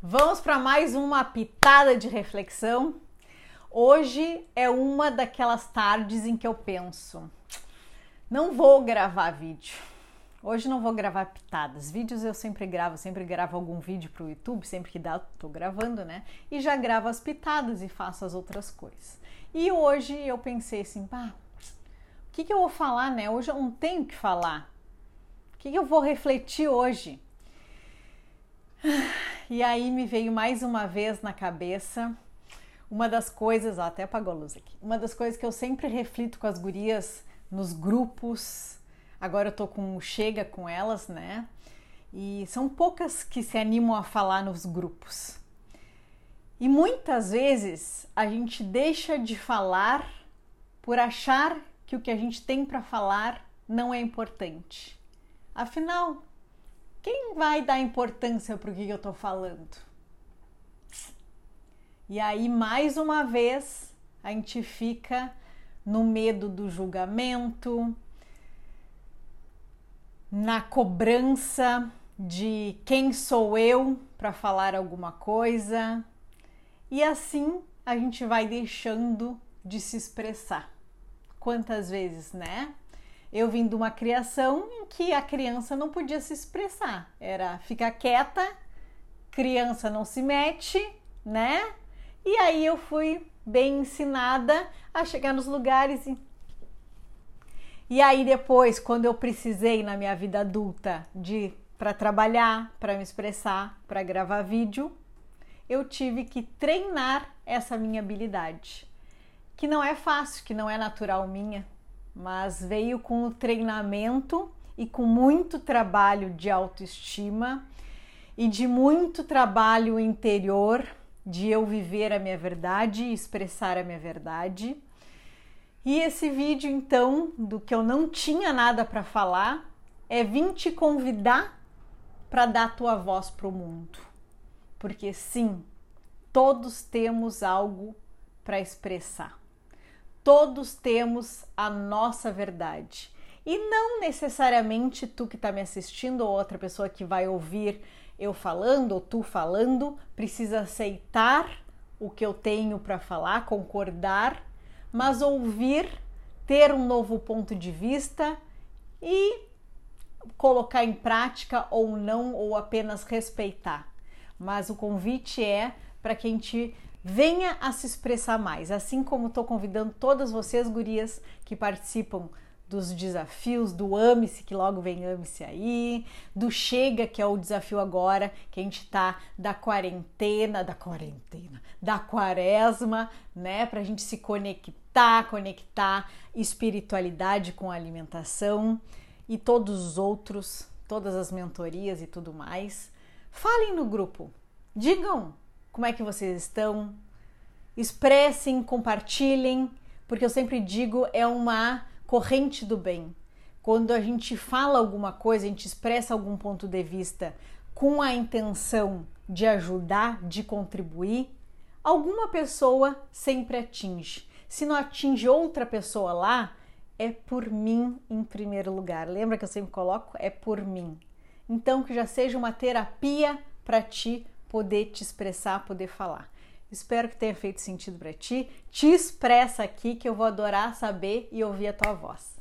Vamos para mais uma pitada de reflexão. Hoje é uma daquelas tardes em que eu penso: não vou gravar vídeo. Hoje não vou gravar pitadas. Vídeos eu sempre gravo, sempre gravo algum vídeo para o YouTube, sempre que dá, tô gravando, né? E já gravo as pitadas e faço as outras coisas. E hoje eu pensei assim, pá, o que, que eu vou falar, né? Hoje eu não tenho que falar. O que, que eu vou refletir hoje? E aí me veio mais uma vez na cabeça uma das coisas, até apagou a luz aqui. Uma das coisas que eu sempre reflito com as gurias nos grupos. Agora eu tô com chega com elas, né? E são poucas que se animam a falar nos grupos. E muitas vezes a gente deixa de falar por achar que o que a gente tem para falar não é importante. Afinal, quem vai dar importância para o que eu estou falando? E aí, mais uma vez, a gente fica no medo do julgamento, na cobrança de quem sou eu para falar alguma coisa, e assim a gente vai deixando de se expressar. Quantas vezes, né? Eu vim de uma criação em que a criança não podia se expressar, era ficar quieta, criança não se mete, né? E aí eu fui bem ensinada a chegar nos lugares e e aí depois, quando eu precisei na minha vida adulta de para trabalhar, para me expressar, para gravar vídeo, eu tive que treinar essa minha habilidade, que não é fácil, que não é natural minha, mas veio com o treinamento e com muito trabalho de autoestima e de muito trabalho interior de eu viver a minha verdade e expressar a minha verdade. E esse vídeo, então, do que eu não tinha nada para falar, é vim te convidar para dar tua voz para o mundo. Porque sim, todos temos algo para expressar todos temos a nossa verdade. E não necessariamente tu que está me assistindo ou outra pessoa que vai ouvir eu falando ou tu falando precisa aceitar o que eu tenho para falar, concordar, mas ouvir, ter um novo ponto de vista e colocar em prática ou não, ou apenas respeitar. Mas o convite é para que a gente venha a se expressar mais, assim como estou convidando todas vocês, gurias, que participam dos desafios, do Ame-se, que logo vem Ame-se aí, do Chega, que é o desafio agora, que a gente tá da quarentena, da quarentena, da quaresma, né, pra gente se conectar, conectar espiritualidade com alimentação e todos os outros, todas as mentorias e tudo mais. Falem no grupo, digam como é que vocês estão. Expressem, compartilhem, porque eu sempre digo é uma corrente do bem. Quando a gente fala alguma coisa, a gente expressa algum ponto de vista com a intenção de ajudar, de contribuir, alguma pessoa sempre atinge. Se não atinge outra pessoa lá, é por mim em primeiro lugar. Lembra que eu sempre coloco? É por mim. Então, que já seja uma terapia para ti poder te expressar, poder falar. Espero que tenha feito sentido para ti. Te expressa aqui que eu vou adorar saber e ouvir a tua voz.